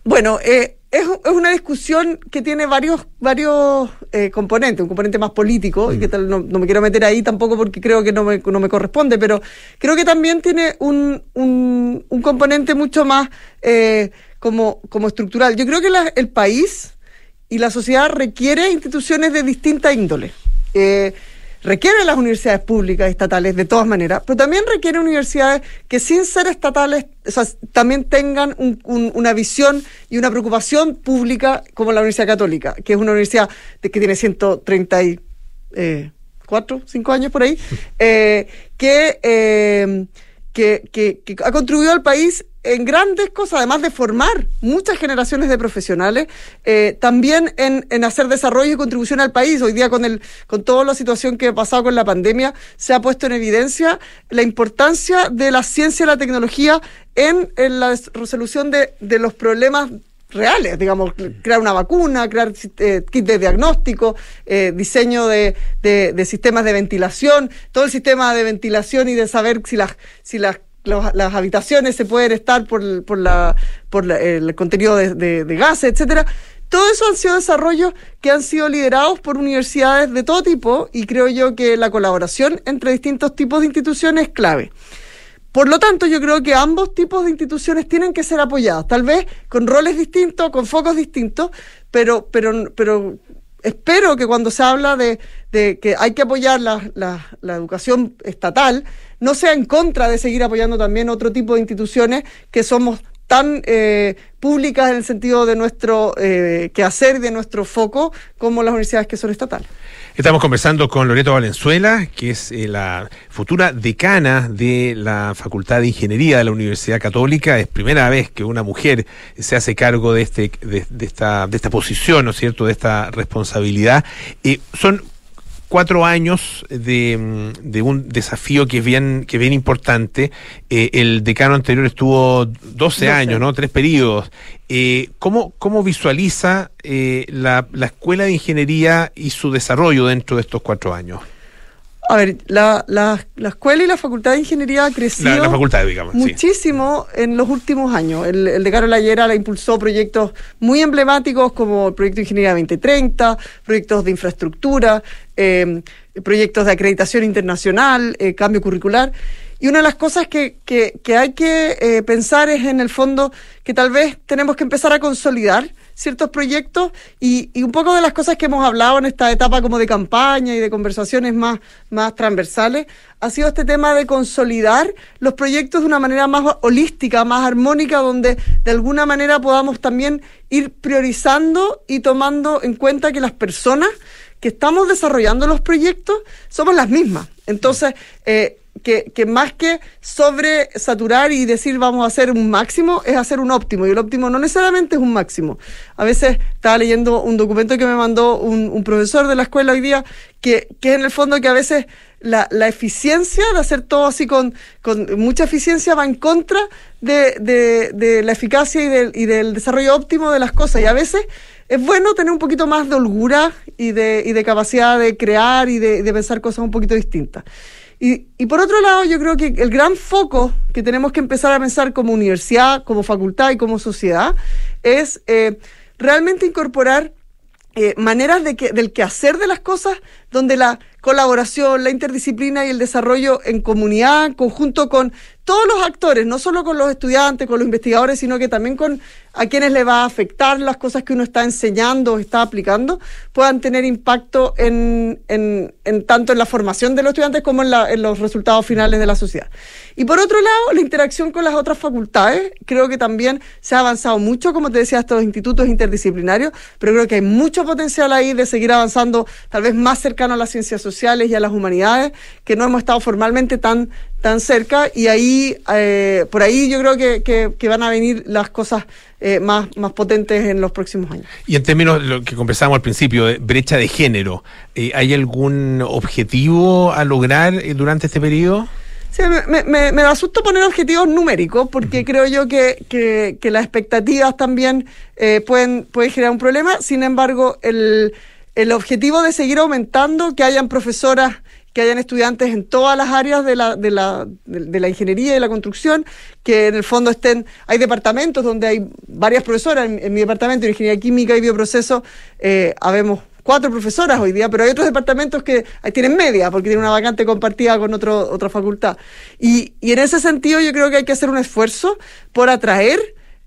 H: bueno, eh, es, es una discusión que tiene varios, varios eh, componentes, un componente más político, y que tal, no, no me quiero meter ahí tampoco porque creo que no me, no me corresponde, pero creo que también tiene un, un, un componente mucho más eh, como, como estructural. Yo creo que la- el país y la sociedad requiere instituciones de distinta índole. Eh, requiere las universidades públicas y estatales de todas maneras, pero también requiere universidades que sin ser estatales o sea, también tengan un- un- una visión y una preocupación pública como la Universidad Católica, que es una universidad de- que tiene 134, 5 años por ahí, [laughs] eh, que, eh, que, que- que ha contribuido al país en grandes cosas, además de formar muchas generaciones de profesionales, eh, también en, en hacer desarrollo y contribución al país. Hoy día con el, con toda la situación que ha pasado con la pandemia, se ha puesto en evidencia la importancia de la ciencia y la tecnología en, en la resolución de, de los problemas reales, digamos, crear una vacuna, crear eh, kits de diagnóstico, eh, diseño de, de- de sistemas de ventilación, todo el sistema de ventilación y de saber si las, si las los- las habitaciones se pueden estar por, por, la, por la- el contenido de, de, gases, etcétera. Todo eso han sido desarrollos que han sido liderados por universidades de todo tipo y creo yo que la colaboración entre distintos tipos de instituciones es clave. Por lo tanto, yo creo que ambos tipos de instituciones tienen que ser apoyados, tal vez con roles distintos, con focos distintos, pero, pero, pero espero que cuando se habla de, de que hay que apoyar la, la- la educación estatal, no sea en contra de seguir apoyando también otro tipo de instituciones que somos tan eh, públicas en el sentido de nuestro eh, quehacer de nuestro foco como las universidades que son estatales.
B: Estamos conversando con Loreto Valenzuela, que es eh, la futura decana de la Facultad de Ingeniería de la Universidad Católica. Es primera vez que una mujer se hace cargo de este de, esta de esta posición, ¿no es cierto?, de esta responsabilidad. Son cuatro años de, mm, de un desafío que es bien, que es bien importante. Eh, el decano anterior estuvo 12,
H: 12.
B: años, ¿no? Tres periodos. Eh, ¿cómo, ¿Cómo visualiza eh, la, la Escuela de Ingeniería y su desarrollo dentro de estos cuatro años?
H: A ver, la, la, la escuela y la facultad de ingeniería ha crecido
B: La, la facultad, digamos. sí.
H: muchísimo en los últimos años. El, el decano Layera la impulsó proyectos muy emblemáticos como el proyecto de Ingeniería 2030, proyectos de infraestructura, eh, proyectos de acreditación internacional, eh, cambio curricular. Y una de las cosas que, que, que hay que eh, pensar es en el fondo que tal vez tenemos que empezar a consolidar ciertos proyectos y, y un poco de las cosas que hemos hablado en esta etapa como de campaña y de conversaciones más, más transversales, ha sido este tema de consolidar los proyectos de una manera más holística, más armónica, donde de alguna manera podamos también ir priorizando y tomando en cuenta que las personas que estamos desarrollando los proyectos somos las mismas. Entonces, eh, que, más que sobre saturar y decir vamos a hacer un máximo, es hacer un óptimo. Y el óptimo no necesariamente es un máximo. A veces estaba leyendo un documento que me mandó un, un profesor de la escuela hoy día, que, que en el fondo que a veces la, la eficiencia de hacer todo así con, con mucha eficiencia va en contra de, de, de la eficacia y del, y del desarrollo óptimo de las cosas. Y a veces es bueno tener un poquito más de holgura y de, y de capacidad de crear y de, de pensar cosas un poquito distintas. Y, y por otro lado, yo creo que el gran foco que tenemos que empezar a pensar como universidad, como facultad y como sociedad es eh, realmente incorporar eh, maneras de que, del quehacer de las cosas donde la colaboración, la interdisciplina y el desarrollo en comunidad, en conjunto con todos los actores, no solo con los estudiantes, con los investigadores, sino que también con a quienes le va a afectar las cosas que uno está enseñando o está aplicando, puedan tener impacto en, tanto en la formación de los estudiantes como en, en, los resultados finales de la sociedad. Y por otro lado, la interacción con las otras facultades, creo que también se ha avanzado mucho, como te decía, hasta los institutos interdisciplinarios, pero creo que hay mucho potencial ahí de seguir avanzando, tal vez más cercano a las ciencias sociales y a las humanidades, que no hemos estado formalmente tan tan cerca y ahí eh, por ahí yo creo que, que, que, van a venir las cosas eh, más, más potentes en los próximos años.
I: Y en términos de lo que conversamos al principio, de brecha de género, eh, ¿hay algún objetivo a lograr durante este periodo?
H: Sí, me, me, me, da susto poner objetivos numéricos porque uh -huh. creo yo que, que, que, las expectativas también eh, pueden, pueden generar un problema. Sin embargo, el, el objetivo de seguir aumentando, que hayan profesoras que hayan estudiantes en todas las áreas de la, de la, de, la ingeniería y de la construcción, que en el fondo estén, hay departamentos donde hay varias profesoras, en, mi departamento de ingeniería química y bioproceso, eh, habemos cuatro profesoras hoy día, pero hay otros departamentos que tienen media, porque tienen una vacante compartida con otro, otra facultad. Y, y en ese sentido yo creo que hay que hacer un esfuerzo por atraer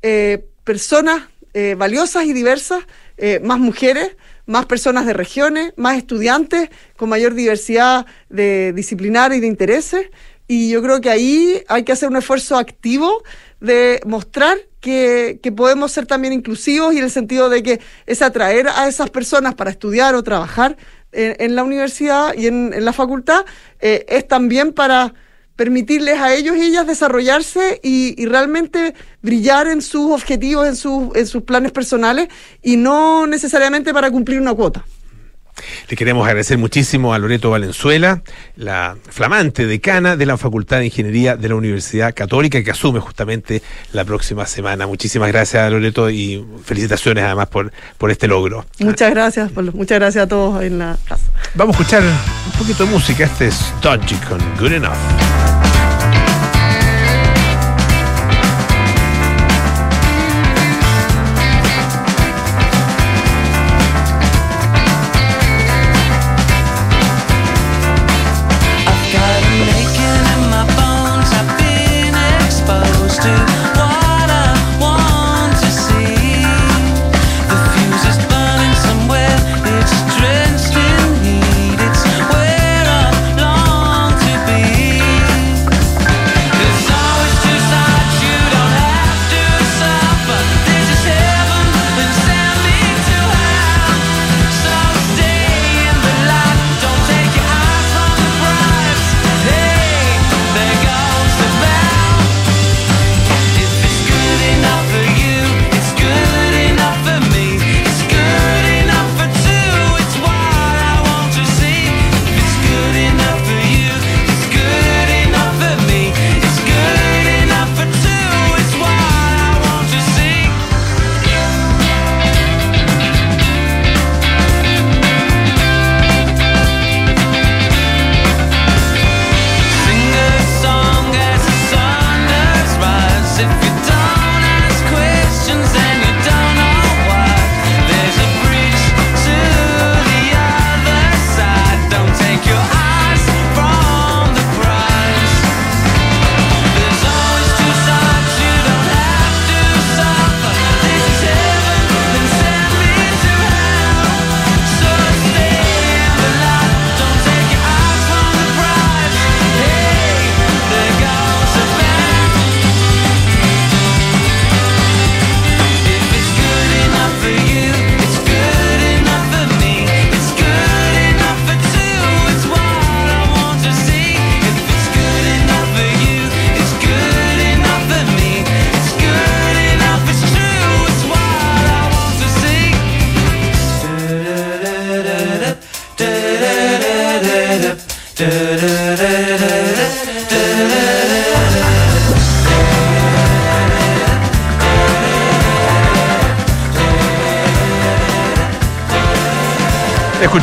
H: eh, personas eh, valiosas y diversas, eh, más mujeres, más personas de regiones, más estudiantes con mayor diversidad de disciplinar y de intereses. Y yo creo que ahí hay que hacer un esfuerzo activo de mostrar que, que, podemos ser también inclusivos y en el sentido de que es atraer a esas personas para estudiar o trabajar en, la universidad y en, en la facultad, eh, es también para permitirles a ellos y ellas desarrollarse y, realmente brillar en sus objetivos, en, sus en sus planes personales y no necesariamente para cumplir una cuota.
I: Le queremos agradecer muchísimo a Loreto Valenzuela, la flamante decana de la Facultad de Ingeniería de la Universidad Católica, que asume justamente la próxima semana. Muchísimas gracias, Loreto, y felicitaciones además por, por este logro.
H: Muchas gracias, Pablo. Muchas gracias a todos en la casa.
I: Vamos a escuchar un poquito de música. Este es Dodgy con Good Enough.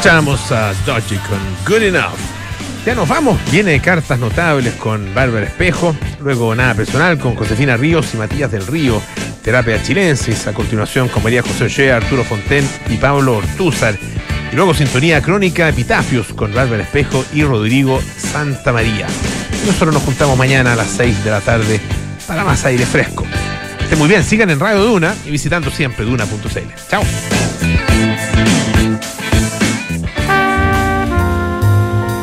I: Escuchamos a Dodgy con Good Enough. Ya nos vamos. Viene cartas notables con Bárbara Espejo. Luego nada personal con Josefina Ríos y Matías del Río. Terapia chilensis. A continuación con María José Ollea, Arturo Fonten y Pablo Ortúzar.
B: Y luego sintonía crónica Epitafios con Bárbara Espejo y Rodrigo Santa María. Nosotros nos juntamos mañana a las 6 de la tarde para más aire fresco. Estén muy bien, sigan en Radio Duna y visitando siempre duna.cl. Chao.